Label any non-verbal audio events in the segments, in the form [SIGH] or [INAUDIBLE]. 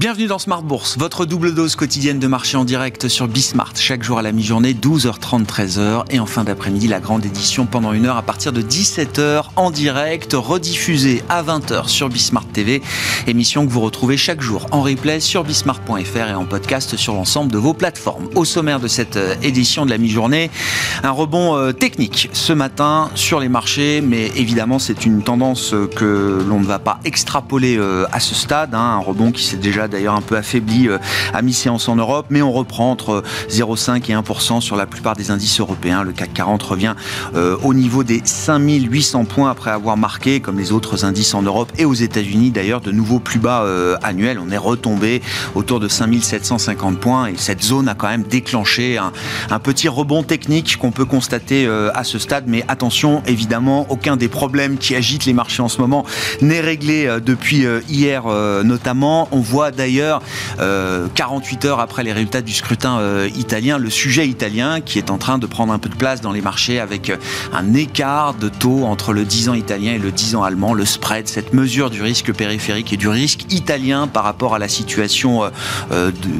Bienvenue dans Smart Bourse, votre double dose quotidienne de marché en direct sur Bismart. Chaque jour à la mi-journée, 12h30, 13h. Et en fin d'après-midi, la grande édition pendant une heure à partir de 17h en direct, rediffusée à 20h sur Bismart TV. Émission que vous retrouvez chaque jour en replay sur bismart.fr et en podcast sur l'ensemble de vos plateformes. Au sommaire de cette euh, édition de la mi-journée, un rebond euh, technique ce matin sur les marchés, mais évidemment, c'est une tendance euh, que l'on ne va pas extrapoler à ce stade. Hein. un rebond qui s'est déjà d'ailleurs un peu affaibli euh, à mi-séance en Europe, mais on reprend entre 0,5 et 1% sur la plupart des indices européens. Le CAC 40 revient euh, au niveau des 5800 points après avoir marqué, comme les autres indices en Europe et aux États-Unis d'ailleurs, de nouveaux plus bas euh, annuels. On est retombé autour de 5750 points et cette zone a quand même déclenché un, petit rebond technique qu'on peut constater à ce stade. Mais attention, évidemment, aucun des problèmes qui agitent les marchés en ce moment n'est réglé depuis hier notamment. On voit d'ailleurs, 48 euh, heures après les résultats du scrutin euh, italien, le sujet italien qui est en train de prendre un peu de place dans les marchés avec euh, un écart de taux entre le 10 ans italien et le 10 ans allemand, le spread, cette mesure du risque périphérique et du risque italien par rapport à la situation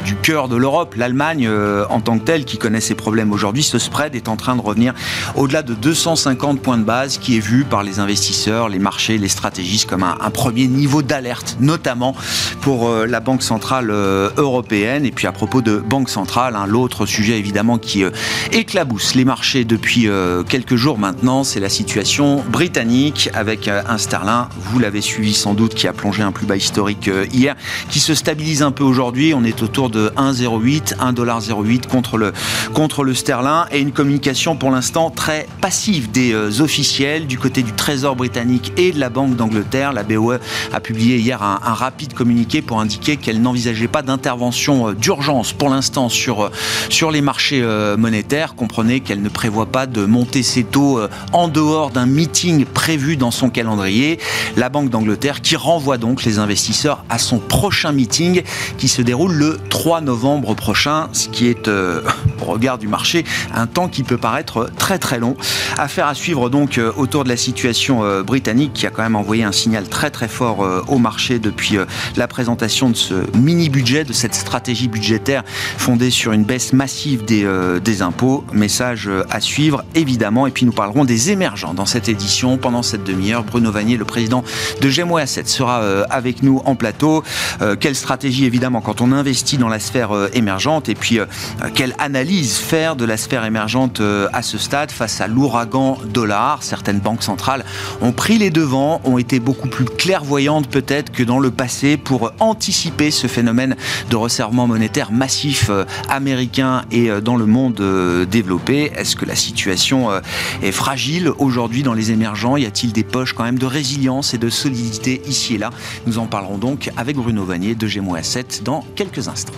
du cœur de l'Europe, l'Allemagne en tant que telle qui connaît ses problèmes aujourd'hui, ce spread est en train de revenir au-delà de 250 points de base qui est vu par les investisseurs, les marchés, les stratégistes comme un, un premier niveau d'alerte, notamment pour la Banque Banque Centrale euh, Européenne. Et puis à propos de Banque Centrale, hein, l'autre sujet évidemment qui euh, éclabousse les marchés depuis euh, quelques jours maintenant, c'est la situation britannique avec un sterling, vous l'avez suivi sans doute, qui a plongé un plus bas historique hier, qui se stabilise un peu aujourd'hui. On est autour de 1,08, 1,08$ contre le, contre le sterling et une communication pour l'instant très passive des officiels du côté du Trésor britannique et de la Banque d'Angleterre. La BOE a publié hier un, un rapide communiqué pour indiquer qu'elle n'envisageait pas d'intervention euh, d'urgence pour l'instant sur, euh, sur les marchés euh, monétaires. Comprenez qu'elle ne prévoit pas de monter ses taux en dehors d'un meeting prévu dans son calendrier. La Banque d'Angleterre qui renvoie donc les investisseurs à son prochain meeting qui se déroule le 3 novembre prochain, ce qui est, [LAUGHS] au regard du marché, un temps qui peut paraître très très long. Affaire à suivre donc autour de la situation britannique qui a quand même envoyé un signal très très fort au marché depuis la présentation de ce mini-budget, de cette stratégie budgétaire fondée sur une baisse massive des, euh, impôts. Message euh, à suivre, évidemment. Et puis nous parlerons des émergents dans cette édition. Pendant cette demi-heure, Bruno Vanier, le président de Gemmo Asset, sera euh, avec nous en plateau. quelle stratégie, évidemment, quand on investit dans la sphère émergente? Et puis quelle analyse faire de la sphère émergente à ce stade face à l'ouragan dollar? Certaines banques centrales ont pris les devants, ont été beaucoup plus clairvoyantes peut-être que dans le passé pour anticiper ce phénomène de resserrement monétaire massif euh, américain et euh, dans le monde euh, développé. Est-ce que la situation est fragile aujourd'hui dans les émergents? Y a-t-il des poches quand même de résilience et de solidité ici et là? Nous en parlerons donc avec Bruno Vanier de Gémeaux Asset dans quelques instants.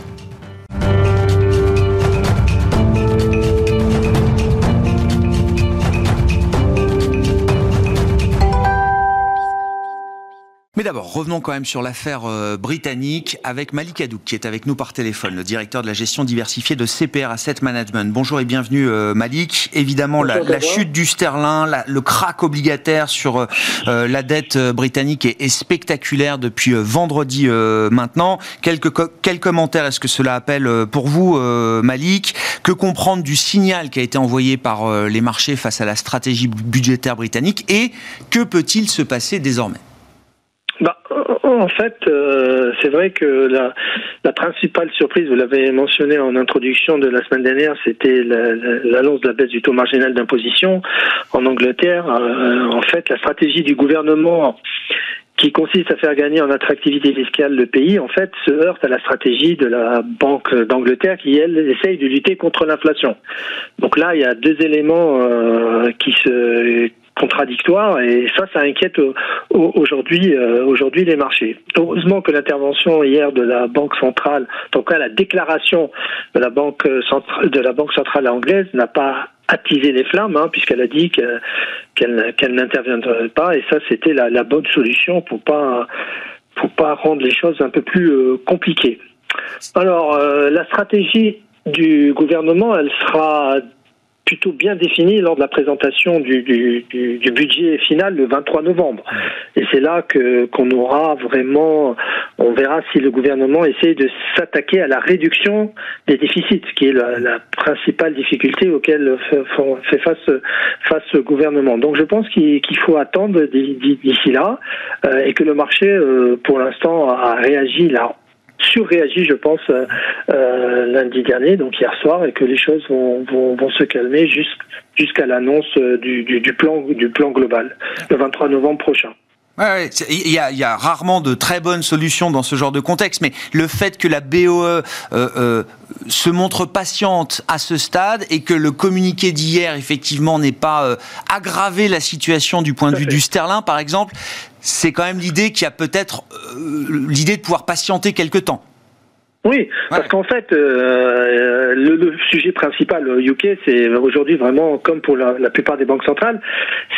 Mais d'abord, revenons quand même sur l'affaire euh, britannique avec Malik Hadouk, qui est avec nous par téléphone, le directeur de la gestion diversifiée de CPR Asset Management. Bonjour et bienvenue euh, Malik. Évidemment, la, chute du sterling, le crack obligataire sur euh, la dette britannique est, spectaculaire depuis vendredi maintenant. Quelques, quels commentaires est-ce que cela appelle pour vous, Malik? Que comprendre du signal qui a été envoyé par les marchés face à la stratégie budgétaire britannique? Et que peut-il se passer désormais? En fait, euh, c'est vrai que la, la, principale surprise, vous l'avez mentionné en introduction de la semaine dernière, c'était l'annonce de la baisse du taux marginal d'imposition en Angleterre. Euh, en fait, la stratégie du gouvernement qui consiste à faire gagner en attractivité fiscale le pays, en fait, se heurte à la stratégie de la Banque d'Angleterre qui, elle, essaye de lutter contre l'inflation. Donc là, il y a deux éléments euh, qui se contradictoire et ça, ça inquiète aujourd'hui euh, aujourd'hui les marchés. Heureusement que l'intervention hier de la Banque centrale, en tout cas la déclaration de la Banque centrale de la Banque centrale anglaise n'a pas attisé les flammes, hein, puisqu'elle a dit qu'elle n'interviendrait pas et ça c'était la, la, bonne solution pour pas pour pas rendre les choses un peu plus euh, compliquées. Alors euh, la stratégie du gouvernement, elle sera plutôt bien défini lors de la présentation du, du, du, budget final le 23 novembre. Et c'est là que qu'on aura vraiment, on verra si le gouvernement essaie de s'attaquer à la réduction des déficits, qui est la, la principale difficulté auquel fait face face le gouvernement. Donc je pense qu'il faut attendre d'ici là euh, et que le marché, euh, pour l'instant, a réagi là surréagi, je pense, euh, euh, lundi dernier, donc hier soir, et que les choses vont, vont, vont se calmer jusqu'à l'annonce euh, du, du, du, plan, du plan global, le 23 novembre prochain. Ouais, il, y a, il y, a, rarement de très bonnes solutions dans ce genre de contexte, mais le fait que la BOE euh, euh, se montre patiente à ce stade et que le communiqué d'hier, effectivement, n'ait pas aggravé la situation du point de vue du sterling, par exemple, c'est quand même l'idée qu'il y a peut-être euh, l'idée de pouvoir patienter quelque temps. Oui, parce qu'en fait, euh, le, sujet principal au UK, c'est aujourd'hui vraiment, comme pour la, plupart des banques centrales,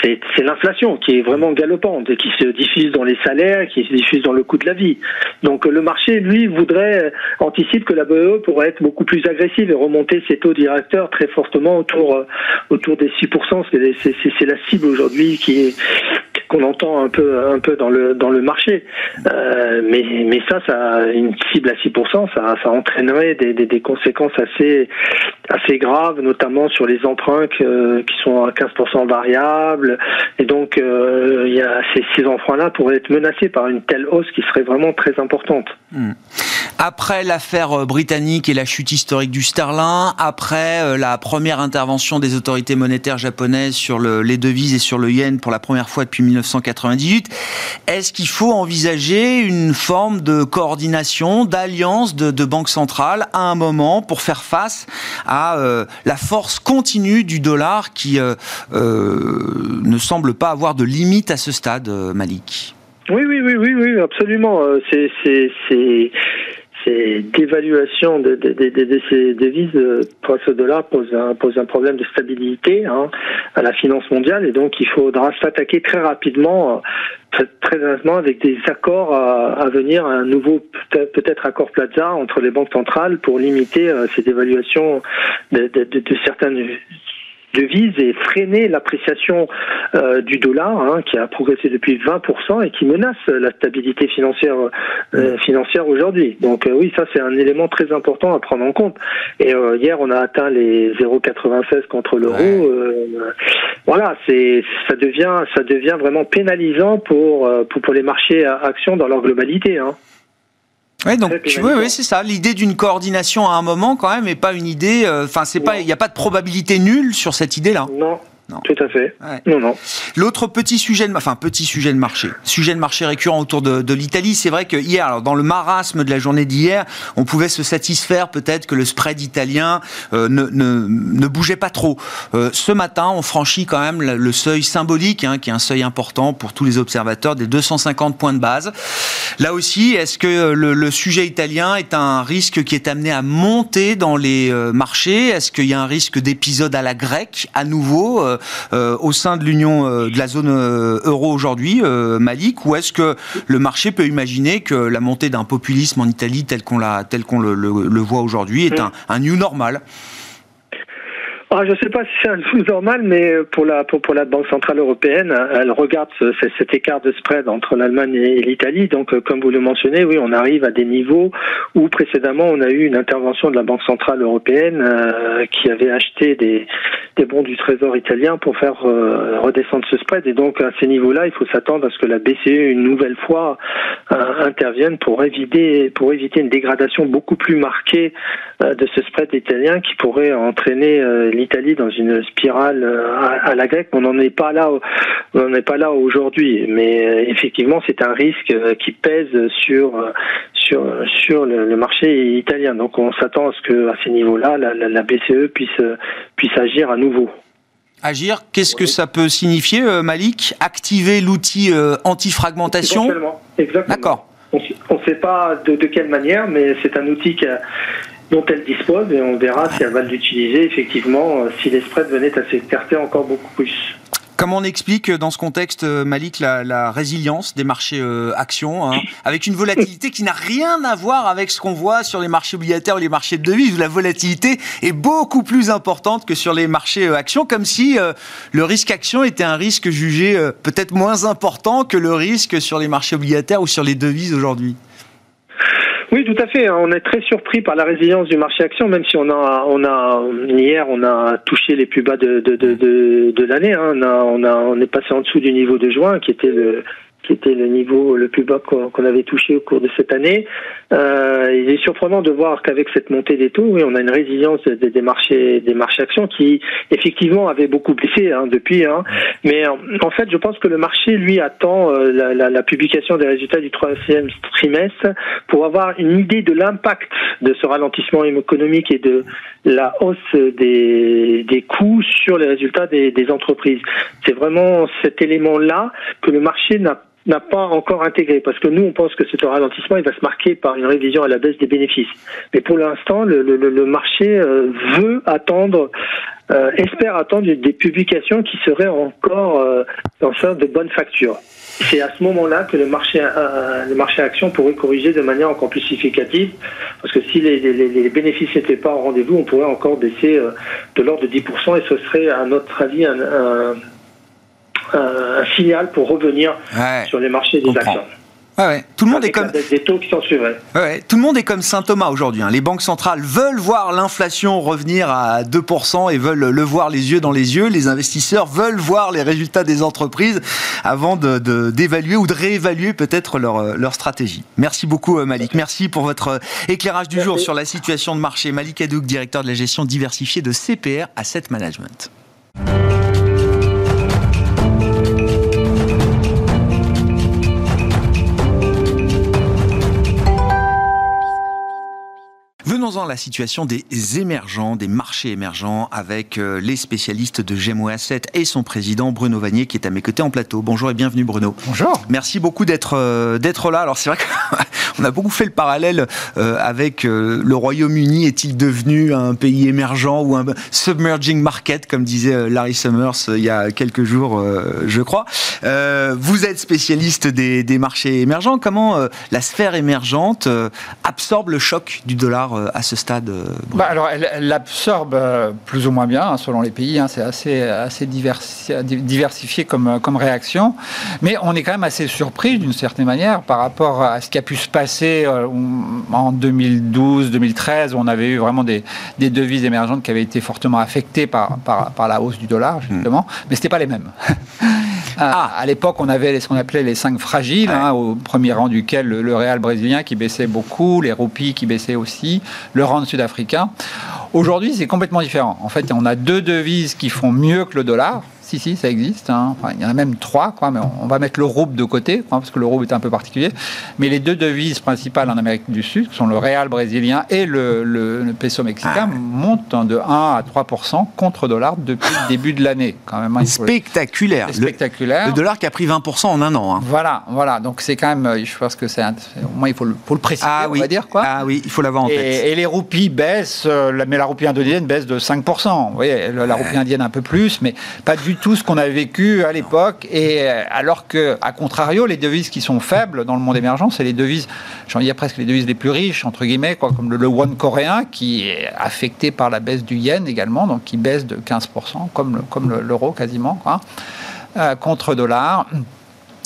c'est l'inflation qui est vraiment galopante et qui se diffuse dans les salaires, qui se diffuse dans le coût de la vie. Donc le marché, lui, voudrait, anticipe que la BE pourrait être beaucoup plus agressive et remonter ses taux directeurs très fortement autour, autour des 6%. C'est la cible aujourd'hui qui est qu'on entend un peu un peu dans le dans le marché. Euh, mais mais ça, ça une cible à 6%, ça, ça entraînerait des, des, conséquences assez assez graves, notamment sur les emprunts qui sont à 15% variables. Et donc, euh, ces, ces emprunts-là pourraient être menacés par une telle hausse qui serait vraiment très importante. Hmm. Après l'affaire euh, britannique et la chute historique du sterling, après euh, la première intervention des autorités monétaires japonaises sur le, les devises et sur le yen pour la première fois depuis 1998, est-ce qu'il faut envisager une forme de coordination, d'alliance de, banques centrales à un moment pour faire face à euh, la force continue du dollar qui ne semble pas avoir de limite à ce stade, Malik? Oui, oui, oui, oui, oui, absolument. C'est, c'est, c'est, ces dévaluations de, de, de, ces devises face euh, au dollar pose un, pose un problème de stabilité hein, à la finance mondiale et donc il faudra s'attaquer très rapidement euh, très, honnêtement avec des accords à, venir, un nouveau peut-être accord Plaza entre les banques centrales pour limiter euh, ces dévaluations de, de, de certaines devise et freiner l'appréciation euh, du dollar, hein, qui a progressé depuis 20% et qui menace la stabilité financière euh, financière aujourd'hui. Donc euh, oui, ça c'est un élément très important à prendre en compte. Et hier, on a atteint les 0,96 contre l'euro. voilà, c'est ça devient ça devient vraiment pénalisant pour pour, pour les marchés à actions dans leur globalité. Hein. Oui, donc oui, oui c'est ça. L'idée d'une coordination à un moment, quand même, et pas une idée. Euh, enfin, c'est pas, il n'y a pas de probabilité nulle sur cette idée-là. Non, non. Tout à fait. Non, non. L'autre petit sujet, de, enfin petit sujet de marché, sujet de marché récurrent autour de, de l'Italie, c'est vrai que hier, alors dans le marasme de la journée d'hier, on pouvait se satisfaire peut-être que le spread italien euh, ne, ne, ne, bougeait pas trop. Euh, ce matin, on franchit quand même le, seuil symbolique, hein, qui est un seuil important pour tous les observateurs, des 250 points de base. Là aussi, est-ce que le, le, sujet italien est un risque qui est amené à monter dans les euh, marchés? Est-ce qu'il y a un risque d'épisode à la grecque à nouveau euh, euh, au sein de l'Union euh, de la zone euro aujourd'hui, Malik, ou est-ce que le marché peut imaginer que la montée d'un populisme en Italie tel qu'on tel qu'on le, le, voit aujourd'hui est un, un new normal? Ah, je ne sais pas si c'est un flou normal, mais pour la, pour, pour la Banque Centrale Européenne, elle regarde ce, cet écart de spread entre l'Allemagne et l'Italie. Donc, euh, comme vous le mentionnez, oui, on arrive à des niveaux où précédemment, on a eu une intervention de la Banque Centrale Européenne euh, qui avait acheté des, des bons du Trésor italien pour faire euh, redescendre ce spread. Et donc, à ces niveaux-là, il faut s'attendre à ce que la BCE, une nouvelle fois, intervienne pour éviter, pour éviter une dégradation beaucoup plus marquée de ce spread italien qui pourrait entraîner l'Italie dans une spirale euh, à, la grecque. On n'en est pas là, on n'en est pas là aujourd'hui. Mais euh, effectivement, c'est un risque euh, qui pèse sur sur sur le, marché italien. Donc, on s'attend à ce que à ces niveaux-là, la, BCE puisse puisse agir à nouveau. Agir, qu'est-ce que ça peut signifier, Malik? Activer l'outil anti-fragmentation? Exactement. D'accord. On ne sait pas de, de, quelle manière, mais c'est un outil qui a, dont elle dispose et on verra si elle va l'utiliser effectivement euh, si les spreads venaient à s'écarter encore beaucoup plus. Comment on explique dans ce contexte, Malik, la, résilience des marchés actions, hein, avec une volatilité qui n'a rien à voir avec ce qu'on voit sur les marchés obligataires ou les marchés de devises, où la volatilité est beaucoup plus importante que sur les marchés actions, comme si le risque action était un risque jugé peut-être moins important que le risque sur les marchés obligataires ou sur les devises aujourd'hui oui, tout à fait. On est très surpris par la résilience du marché action, même si on a, on a hier, on a touché les plus bas de, de, de, de, l'année. Hein. On, a, on, a, on est passé en dessous du niveau de juin, qui était le, qui était le niveau le plus bas qu'on avait touché au cours de cette année. Euh, il est surprenant de voir qu'avec cette montée des taux, oui, on a une résilience des, marchés, des marchés actions qui effectivement avaient beaucoup baissé hein, depuis. Hein. Mais en fait, je pense que le marché lui attend euh, la, la, la, publication des résultats du troisième trimestre pour avoir une idée de l'impact de ce ralentissement économique et de la hausse des, des coûts sur les résultats des, des entreprises. C'est vraiment cet élément-là que le marché n'a n'a pas encore intégré parce que nous on pense que ce ralentissement il va se marquer par une révision à la baisse des bénéfices. Mais pour l'instant le, le, le, marché euh, veut attendre, euh, espère attendre des publications qui seraient encore euh, dans de bonnes factures. C'est à ce moment-là que le marché, euh, le marché action pourrait corriger de manière encore plus significative, parce que si les, les, les bénéfices n'étaient pas au rendez-vous, on pourrait encore baisser de l'ordre de 10%, et ce serait à notre avis un, un un signal pour revenir sur les marchés des actions. Ouais, Tout le monde est comme des taux qui sont ouais, tout le monde est comme Saint Thomas aujourd'hui. Hein. Les banques centrales veulent voir l'inflation revenir à 2% et veulent le voir les yeux dans les yeux. Les investisseurs veulent voir les résultats des entreprises avant de d'évaluer ou de réévaluer peut-être leur leur stratégie. Merci beaucoup euh, Malik. Merci pour votre euh, éclairage du jour sur la situation de marché. Malik Adouk, directeur de la gestion diversifiée de CPR Asset Management. Venons-en à la situation des émergents, des marchés émergents, avec euh, les spécialistes de GMO Asset et son président Bruno Vanier qui est à mes côtés en plateau. Bonjour et bienvenue Bruno. Bonjour. Merci beaucoup d'être euh, d'être là. Alors c'est vrai qu'on [LAUGHS] a beaucoup fait le parallèle euh, avec le Royaume-Uni. Est-il devenu un pays émergent ou un submerging market, comme disait Larry Summers il y a quelques jours, je crois. vous êtes spécialiste des, des marchés émergents. Comment la sphère émergente absorbe le choc du dollar à ce stade euh, bah Alors, elle, absorbe euh, plus ou moins bien, hein, selon les pays. Hein, c'est assez, assez diversifié comme, euh, comme réaction. Mais on est quand même assez surpris, d'une certaine manière, par rapport à ce qui a pu se passer en 2012, 2013, où on avait eu vraiment des, des devises émergentes qui avaient été fortement affectées par, par, par la hausse du dollar, justement. Hmm. Mais ce n'était pas les mêmes. [LAUGHS] Ah. À l'époque, on avait ce qu'on appelait les cinq fragiles, hein, au premier rang duquel le, le, Real brésilien qui baissait beaucoup, les roupies qui baissaient aussi, le rand sud-africain. Aujourd'hui, c'est complètement différent. En fait, on a deux devises qui font mieux que le dollar. Si, si, ça existe. Hein. il y en a même trois, quoi, mais on, va mettre le rouble de côté, parce que le rouble est un peu particulier. Mais les deux devises principales en Amérique du Sud, qui sont le réal brésilien et le, peso mexicain, ah. montent de 1 à 3% contre dollar depuis le début de l'année. Quand même, hein, spectaculaire. spectaculaire. Le, dollar qui a pris 20 en un an. Hein. Voilà, voilà. Donc c'est quand même, je pense que c'est au moins il faut le, faut le préciser, ah, on va dire quoi. Ah oui, il faut l'avoir en tête. Et, les roupies baissent, euh, mais la roupie indonésienne baisse de 5 Vous voyez, la roupie indienne un peu plus, mais pas du tout ce qu'on avait vécu à l'époque. Et euh, alors que, à contrario, les devises qui sont faibles dans le monde émergent, c'est les devises, j'en dire presque les devises les plus riches, entre guillemets, quoi, comme le, le won coréen, qui est affecté par la baisse du yen également, donc qui baisse de 15%, comme, le, comme l'euro quasiment, euh, contre dollar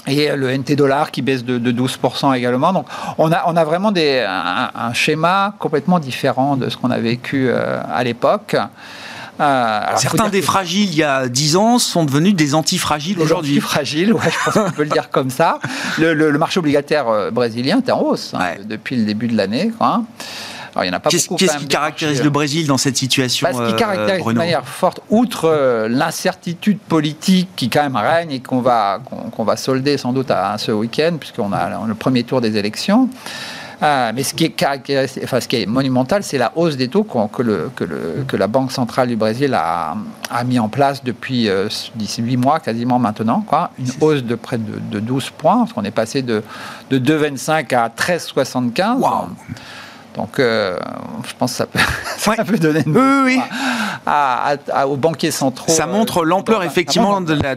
et le NT dollar qui baisse de, 12% également. Donc on a, on a vraiment des, un, schéma complètement différent de ce qu'on a vécu euh, à l'époque. Euh, Certains des fragiles il y a 10 ans sont devenus des antifragiles aujourd'hui. Antifragiles, ouais, je pense qu'on peut le dire comme ça. Le, marché obligataire euh, brésilien est en hausse hein, depuis le début de l'année. Qu'est-ce, qui caractérise le Brésil dans cette situation bah, Ce qui caractérise de manière forte, outre l'incertitude politique qui quand même règne et qu'on va, qu'on, va solder sans doute à, ce week-end, puisqu'on a le premier tour des élections, ah, mais ce qui, est enfin, ce qui est monumental, c'est la hausse des taux que, le, que, le, que, la Banque centrale du Brésil a, a mis en place depuis euh, d'ici 8 mois quasiment maintenant. Quoi. Une hausse de près de, de 12 points, parce qu'on est passé de, de 2,25 à 13,75. Donc, euh, je pense que ça peut, [LAUGHS] ça peut donner une oui, oui. À, aux banquiers centraux. Ça montre l'ampleur, effectivement, de la,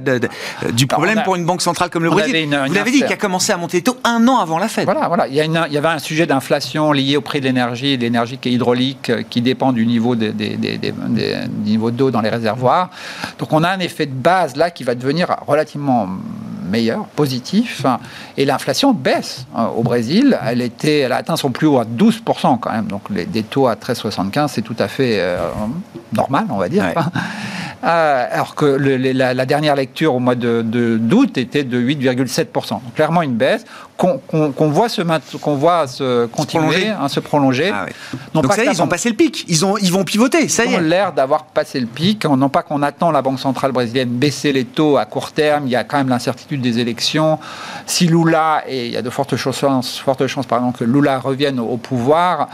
du problème pour une banque centrale comme le Brésil. Vous l'avez dit, qui a commencé à monter les taux un an avant la fête. Voilà, voilà. Il y, a il y avait un sujet d'inflation lié au prix de l'énergie, l'énergie qui est hydraulique, qui dépend du niveau des, des, des, des niveaux d'eau dans les réservoirs. Donc, on a un effet de base là qui va devenir relativement meilleur, positif, et l'inflation baisse hein, au Brésil. Elle, était, elle a atteint son plus haut à 12% quand même, donc les, des taux à 13,75, c'est tout à fait euh, normal, on va dire. [LAUGHS] Euh, alors que la, dernière lecture au mois de, d'août était de 8,7%. Donc clairement une baisse qu'on, voit se qu'on voit se continuer, se prolonger. se prolonger. Ah Donc ça y est, ils ont passé le pic. Ils ont ils vont pivoter. Ça y est. Ils ont l'air d'avoir passé le pic. Non pas qu'on attend la Banque centrale brésilienne baisser les taux à court terme. Il y a quand même l'incertitude des élections. Si Lula et il y a de fortes chances, fortes chances pardon que Lula revienne au pouvoir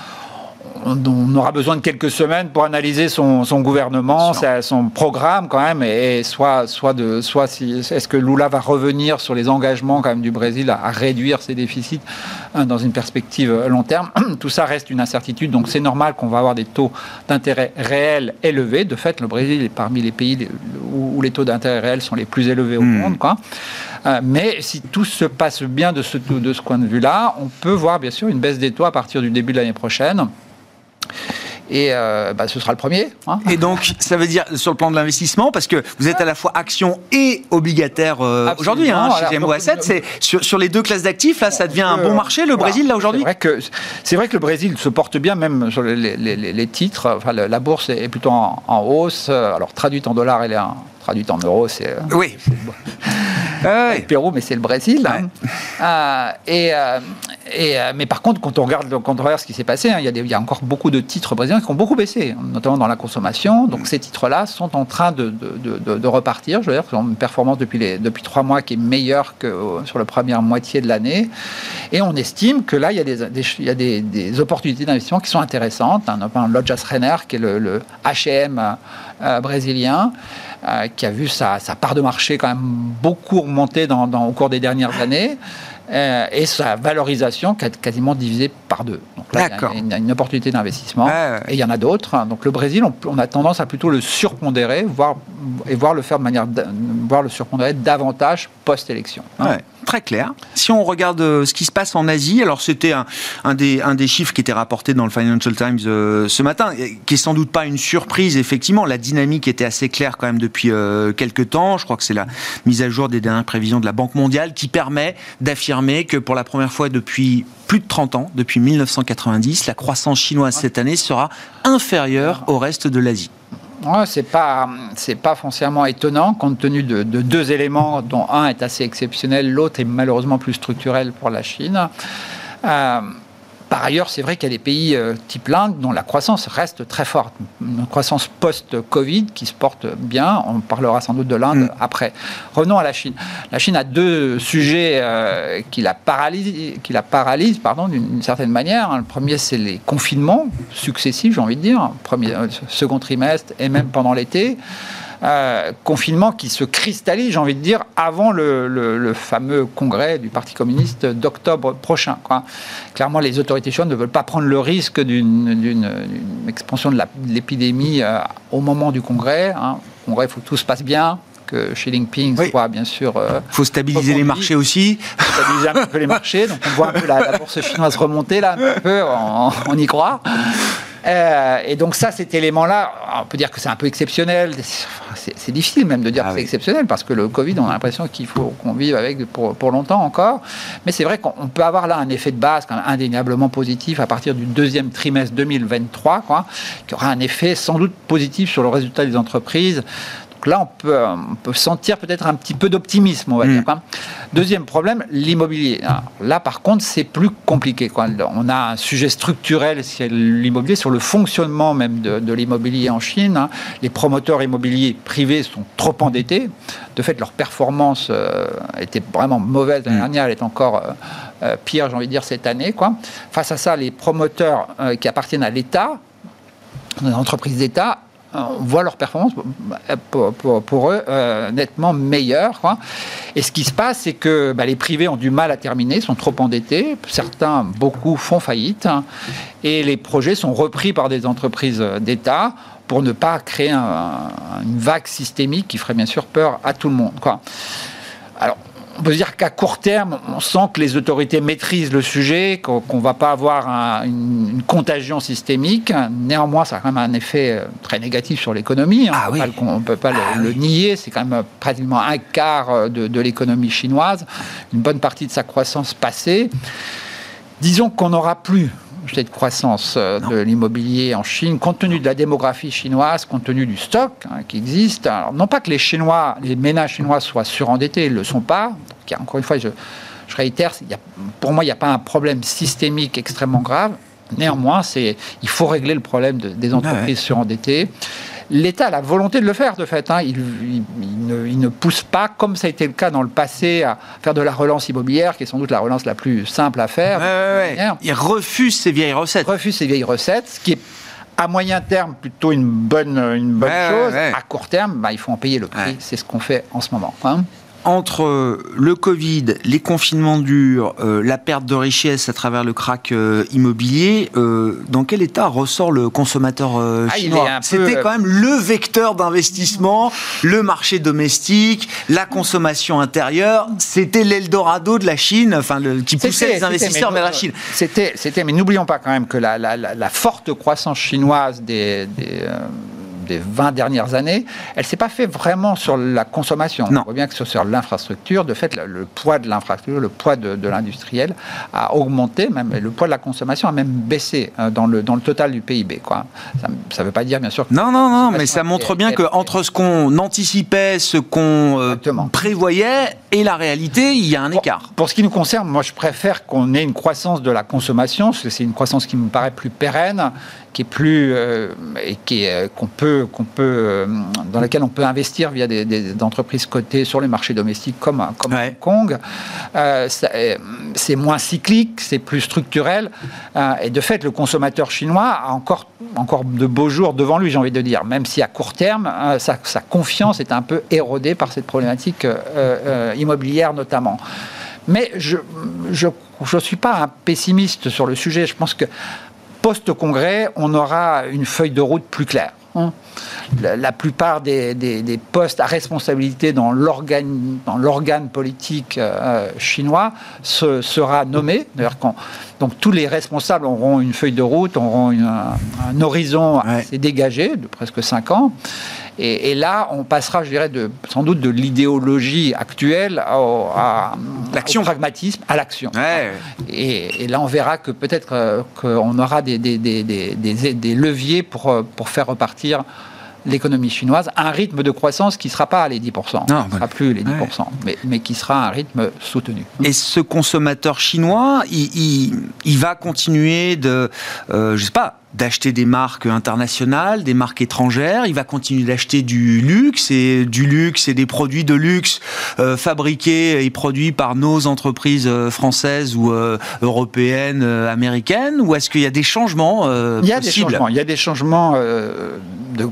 on, aura besoin de quelques semaines pour analyser son, gouvernement, son programme quand même, et soit, soit de, soit si, est-ce que Lula va revenir sur les engagements quand même du Brésil à, réduire ses déficits hein, dans une perspective long terme? [CLEARS THROAT] Tout ça reste une incertitude, donc c'est normal qu'on va avoir des taux d'intérêt réels élevés. De fait, le Brésil est parmi les pays où, les taux d'intérêt réels sont les plus élevés au hmm. monde. Quoi. Euh, mais si tout se passe bien de ce, de ce point de vue-là, on peut voir bien sûr une baisse des taux à partir du début de l'année prochaine. Et euh, bah, ce sera le premier. Hein. Et donc, ça veut dire sur le plan de l'investissement, parce que vous êtes à la fois action et obligataire euh, aujourd'hui hein, chez GMO Asset. C'est sur, sur, les deux classes d'actifs, là, ça devient un bon marché, le Brésil, là, aujourd'hui C'est vrai, vrai que le Brésil se porte bien, même sur les, les, titres. Enfin, la, bourse est plutôt en, hausse. Alors, traduite en dollars, elle est en, traduite en euros, c'est. Euh, oui. Ah le Pérou, mais c'est le Brésil. Hein. et, et, euh, mais par contre, quand on regarde, quand on regarde ce qui s'est passé, hein, il, y a il, y a encore beaucoup de titres brésiliens qui ont beaucoup baissé, notamment dans la consommation. Donc ces titres-là sont en train de, de, de, repartir. Je veux dire, ils ont une performance depuis, les, depuis trois mois qui est meilleure que euh, sur la première moitié de l'année. Et on estime que là, il y a des, il y a des, des opportunités d'investissement qui sont intéressantes. Hein, notamment Renner, qui est le, le H&M euh, qui a vu sa, sa, part de marché quand même beaucoup remonter dans, dans, au cours des dernières années. Euh, et sa valorisation quasiment divisée par deux. Donc là, il y a une, opportunité d'investissement. Et il y en a d'autres. Donc le Brésil, on, a tendance à plutôt le surpondérer, voire, et voir le faire de manière, voir le surpondérer davantage post-élection. Hein très clair. Si on regarde euh, ce qui se passe en Asie, alors c'était un, des chiffres qui était rapporté dans le Financial Times euh, ce matin, qui est sans doute pas une surprise, effectivement. La dynamique était assez claire quand même depuis euh, quelques temps. Je crois que c'est la mise à jour des dernières prévisions de la Banque mondiale qui permet d'affirmer que pour la première fois depuis plus de 30 ans, depuis 1990, la croissance chinoise cette année sera inférieure au reste de l'Asie. Ouais, c'est pas c'est pas foncièrement étonnant compte tenu de, deux éléments dont un est assez exceptionnel, l'autre est malheureusement plus structurel pour la Chine. Euh, par ailleurs, c'est vrai qu'il y a des pays euh, type l'Inde dont la croissance reste très forte. Une croissance post-Covid qui se porte bien. On parlera sans doute de l'Inde mm. après. Revenons à la Chine. La Chine a deux sujets euh, qui la paralysent, qui la paralyse, pardon, d'une certaine manière. Le premier, c'est les confinements successifs, j'ai envie de dire, premier, euh, second trimestre et même pendant l'été. Euh, confinement qui se cristallise, j'ai envie de dire, avant le, fameux congrès du Parti communiste d'octobre prochain. Quoi. Clairement, les autorités chinoises ne veulent pas prendre le risque d'une expansion de l'épidémie euh, au moment du congrès. Hein. congrès, il faut que tout se passe bien, que Xi Jinping soit bien sûr. Il euh, faut stabiliser les marchés aussi. Stabiliser un peu les marchés. Donc on voit un peu la, bourse chinoise remonter là, un peu, on y croit. Euh, et donc ça, cet élément-là, on peut dire que c'est un peu exceptionnel. C'est difficile même de dire ah que c'est exceptionnel parce que le Covid, on a l'impression qu'il faut qu'on vive avec pour, pour, longtemps encore. Mais c'est vrai qu'on peut avoir là un effet de base indéniablement positif à partir du deuxième trimestre 2023, quoi, qui aura un effet sans doute positif sur le résultat des entreprises là, on peut, on peut sentir peut-être un petit peu d'optimisme, on va dire. Mm. Deuxième problème, l'immobilier. Là, par contre, c'est plus compliqué. Quoi. On a un sujet structurel, c'est l'immobilier, sur le fonctionnement même de, l'immobilier en Chine. Hein. Les promoteurs immobiliers privés sont trop endettés. De fait, leur performance euh, était vraiment mauvaise l'année mm. dernière, elle est encore euh, euh, pire, j'ai envie de dire, cette année. Quoi. Face à ça, les promoteurs qui appartiennent à l'État, entreprises d'État, on voit leur performance pour, eux nettement meilleure. Et ce qui se passe, c'est que bah, les privés ont du mal à terminer, sont trop endettés. Certains, beaucoup, font faillite. Hein, et les projets sont repris par des entreprises d'État pour ne pas créer une vague systémique qui ferait bien sûr peur à tout le monde. Quoi. Alors, on peut dire qu'à court terme, on sent que les autorités maîtrisent le sujet, qu'on ne va pas avoir une, contagion systémique. Néanmoins, ça a quand même un effet euh, très négatif sur l'économie. Ah on ne peut pas le, ah nier. C'est quand même pratiquement un quart euh, de, l'économie chinoise, une bonne partie de sa croissance passée. Disons qu'on n'aura plus cette croissance euh, de l'immobilier en Chine, compte tenu de la démographie chinoise, compte tenu du stock hein, qui existe. Alors, non pas que les Chinois, les ménages chinois soient surendettés, ils ne le sont pas. encore une fois, je, réitère, pour moi, il n'y a pas un problème systémique extrêmement grave. Néanmoins, il faut régler le problème des entreprises surendettées. L'État a la volonté de le faire, de fait. Hein. Il, ne, pousse pas, comme ça a été le cas dans le passé, à faire de la relance immobilière, qui est sans doute la relance la plus simple à faire. il refuse ces vieilles recettes. Il refuse ces vieilles recettes, ce qui est à moyen terme plutôt une bonne, une bonne chose. À court terme, bah, il faut en payer le prix. C'est ce qu'on fait en ce moment. Hein entre le Covid, les confinements durs, euh, la perte de richesse à travers le crack euh, immobilier, euh, dans quel état ressort le consommateur ah, chinois C'était quand même le vecteur d'investissement, le marché domestique, la consommation intérieure. C'était l'Eldorado de la Chine, enfin, le, qui poussait les investisseurs vers la Chine. C'était, mais n'oublions pas quand même que la, la, forte croissance chinoise des, des des 20 dernières années, elle ne s'est pas fait vraiment sur la consommation. On voit bien que sur l'infrastructure, de fait, le, poids de l'infrastructure, le poids de, l'industriel a augmenté, même le poids de la consommation a même baissé euh, dans le, dans le total du PIB. Quoi. Ça ne veut pas dire, bien sûr. non, non, non, mais ça montre bien que entre ce qu'on anticipait, ce qu'on euh, prévoyait et la réalité, il y a un écart. Pour ce qui nous concerne, moi, je préfère qu'on ait une croissance de la consommation, parce que c'est une croissance qui me paraît plus pérenne qui est plus euh, et qui qu'on peut qu'on peut euh, dans laquelle on peut investir via des, entreprises cotées sur les marchés domestiques comme comme Hong Kong. Euh, c'est moins cyclique, c'est plus structurel et de fait le consommateur chinois a encore encore de beaux jours devant lui, j'ai envie de dire, même si à court terme sa, sa, confiance est un peu érodée par cette problématique immobilière notamment. Mais je je je suis pas un pessimiste sur le sujet. Je pense que post-congrès, on aura une feuille de route plus claire. Hein. La, plupart des, postes à responsabilité dans l'organe politique euh, chinois se, sera nommé. donc tous les responsables auront une feuille de route, auront un, horizon assez dégagé de presque 5 ans. Et, là, on passera, je dirais, de, sans doute de l'idéologie actuelle au, à, l'action. pragmatisme, à l'action. Et, là, on verra que peut-être euh, qu'on aura des, des, des, des, leviers pour, euh, pour faire repartir l'économie chinoise à un rythme de croissance qui ne sera pas les 10%, non, ne sera plus les 10%, mais, mais, qui sera un rythme soutenu. Et ce consommateur chinois, il, il, va continuer de, euh, je sais pas, d'acheter des marques internationales, des marques étrangères. Il va continuer d'acheter du luxe et du luxe et des produits de luxe euh, fabriqués et produits par nos entreprises euh, françaises ou euh, européennes, américaines. Ou est-ce qu'il y a des changements Il y a des changements. Il y a des changements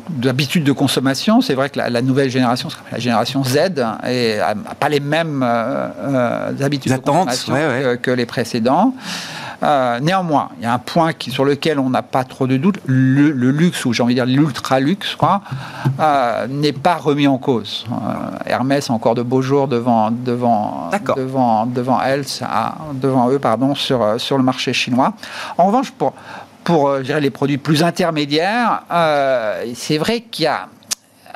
d'habitude de, consommation. C'est vrai que la, nouvelle génération, la génération Z, n'a pas les mêmes habitudes de consommation que, les précédents. Euh, néanmoins, il y a un point qui, sur lequel on n'a pas trop de doute, le, luxe, ou j'ai envie de dire l'ultra luxe, euh, n'est pas remis en cause. Euh, Hermès a encore de beaux jours devant, devant, devant, devant, elle, devant eux pardon, sur, sur le marché chinois. En revanche, pour, pour les produits plus intermédiaires, c'est vrai qu'il y a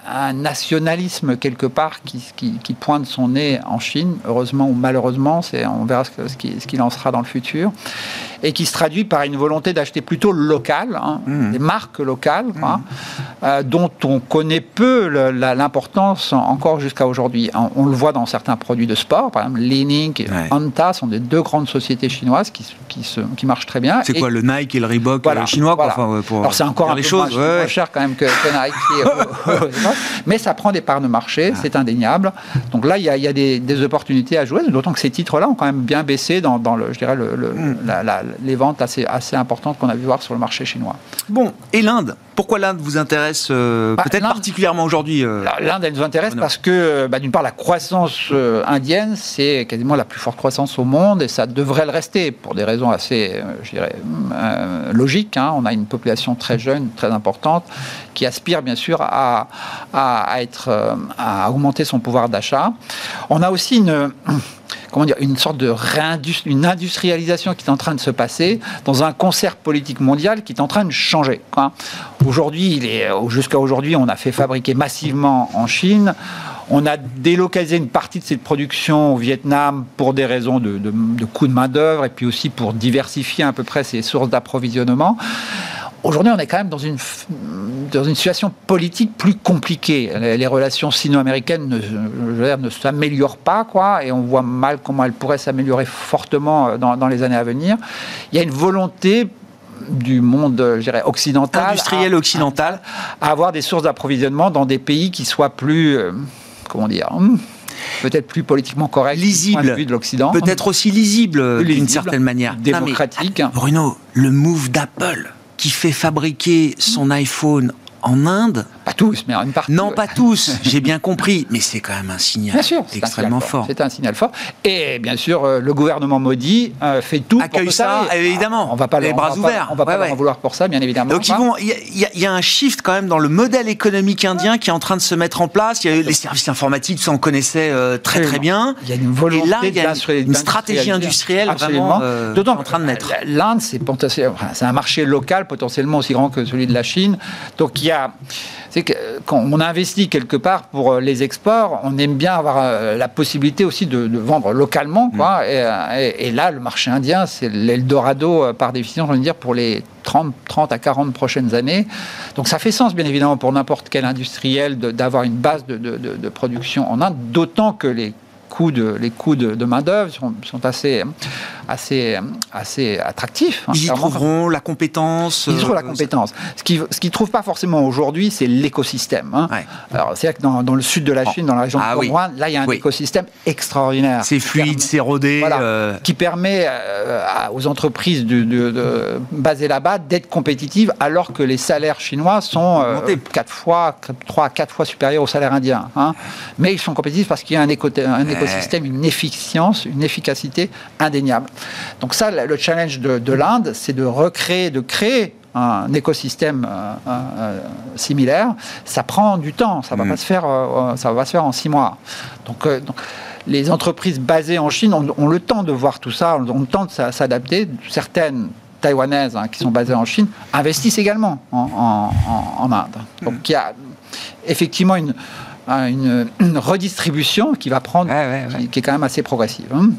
un nationalisme quelque part qui, pointe son nez en Chine, heureusement ou malheureusement, on verra ce, qu'il en sera dans le futur et qui se traduit par une volonté d'acheter plutôt local, hein, mmh. des marques locales, mmh. euh, dont on connaît peu l'importance encore jusqu'à aujourd'hui. On, le voit dans certains produits de sport, par exemple Li-Ning et Anta sont des deux grandes sociétés chinoises qui, qui, se, qui marchent très bien. C'est quoi le Nike et le Reebok euh, chinois pour Alors c'est encore un peu choses, moins, cher quand même que, Nike, [LAUGHS] mais ça prend des parts de marché, c'est indéniable. Donc là, il y a, y a des, des, opportunités à jouer, d'autant que ces titres-là ont quand même bien baissé dans, dans le, je dirais, le, mmh. la, la, les ventes assez, assez importantes qu'on a vu voir sur le marché chinois. Bon, et l'Inde? Pourquoi l'Inde vous intéresse euh, bah, peut-être particulièrement aujourd'hui euh, L'Inde, elle nous intéresse parce que, bah, d'une part, la croissance indienne, c'est quasiment la plus forte croissance au monde et ça devrait le rester pour des raisons assez, je dirais, logiques. Hein. On a une population très jeune, très importante, qui aspire bien sûr à, à, être, à augmenter son pouvoir d'achat. On a aussi une [CLEARS THROAT] comment dire, une sorte de une industrialisation qui est en train de se passer dans un concert politique mondial qui est en train de changer. Aujourd'hui, jusqu'à aujourd'hui, on a fait fabriquer massivement en Chine. On a délocalisé une partie de cette production au Vietnam pour des raisons de, de, de coût de main-d'œuvre et puis aussi pour diversifier à peu près ses sources d'approvisionnement. Aujourd'hui, on est quand même dans une, dans une situation politique plus compliquée. Les, relations sino-américaines ne, ne s'améliorent pas, quoi, et on voit mal comment elles pourraient s'améliorer fortement dans, dans, les années à venir. Il y a une volonté du monde, je dirais, occidental, industriel occidental, à, avoir des sources d'approvisionnement dans des pays qui soient plus, euh, comment dire, hmm, peut-être plus politiquement corrects, lisible, de l'Occident, peut-être aussi lisible d'une certaine manière, démocratique. Bruno, le move d'Apple qui fait fabriquer son iPhone en Inde. Pas tous, mais une partie. Non, pas tous, j'ai bien compris, mais c'est quand même un signal extrêmement fort. C'est un signal fort. Et bien sûr, euh, le gouvernement maudit euh, fait tout Accueille pour ça, évidemment. On va pas les bras ouverts. on va pas en vouloir pour ça, bien évidemment. Donc il y, a un shift quand même dans le modèle économique indien qui est en train de se mettre en place. Il y a les services informatiques, ça on connaissait euh, très très bien. Il y a une volonté. Et là, il y a une, stratégie industrielle vraiment en train de naître. L'Inde, c'est un marché local potentiellement aussi grand que celui de la Chine. Donc il y a c'est que quand on investit quelque part pour euh, les exports, on aime bien avoir euh, la possibilité aussi de, vendre localement. Quoi. Mm. Et, là, le marché indien, c'est l'Eldorado euh, par définition, je veux dire, pour les 30, 30 à 40 prochaines années. Donc ça fait sens, bien évidemment, pour n'importe quel industriel d'avoir une base de, de production en Inde, d'autant que les coûts de, les coûts de, main-d'œuvre sont, sont, assez, assez, assez attractifs. Hein, ils y trouveront la compétence. Ils y trouveront la compétence. Ce qu'ils ne trouvent pas forcément aujourd'hui, c'est l'écosystème. Hein. Alors, c'est vrai que dans, dans, le sud de la Chine, dans la région de ah, là, il y a un écosystème extraordinaire. C'est fluide, c'est rodé. Euh. Qui permet euh, aux entreprises de, de, basées là-bas d'être compétitives alors que les salaires chinois sont euh, 4 fois, 3 à 4 fois supérieurs aux salaires indiens. Hein. Mais ils sont compétitifs parce qu'il y a un, éco un écosystème, une efficience, une efficacité indéniable. Donc ça, le challenge de, l'Inde, c'est de recréer, de créer un écosystème euh, euh, similaire, ça prend du temps, ça va mm. pas se faire, euh, ça va se faire en six mois. Donc, les entreprises basées en Chine ont, le temps de voir tout ça, ont le temps de s'adapter. Certaines taïwanaises hein, qui sont basées en Chine investissent également en, Inde. Donc mm. il y a effectivement une, une, redistribution qui va prendre, Qui, est quand même assez progressive. Hein.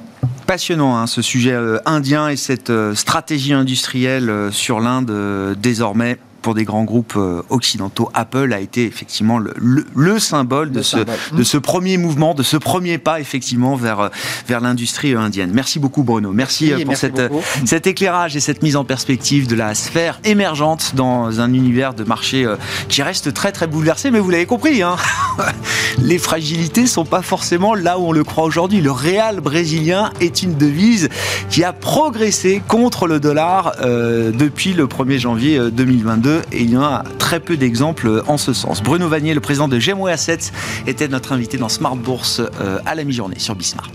Passionnant hein, ce sujet euh, indien et cette euh, stratégie industrielle euh, sur l'Inde désormais pour des grands groupes euh, occidentaux, Apple a été effectivement le, le, symbole, de, ce, de ce premier mouvement, de ce premier pas effectivement vers, euh, vers l'industrie indienne. Merci beaucoup Bruno. Merci euh, pour cette, cet éclairage et cette mise en perspective de la sphère émergente dans un univers de marché qui reste très très bouleversé. Mais vous l'avez compris, hein [LAUGHS] les fragilités sont pas forcément là où on le croit aujourd'hui. Le réal brésilien est une devise qui a progressé contre le dollar depuis le 1er janvier 2022 et il y en a très peu d'exemples en ce sens. Bruno Vanier, le président de GMO Assets, était notre invité dans Smart Bourse euh, à la mi-journée sur Bismart.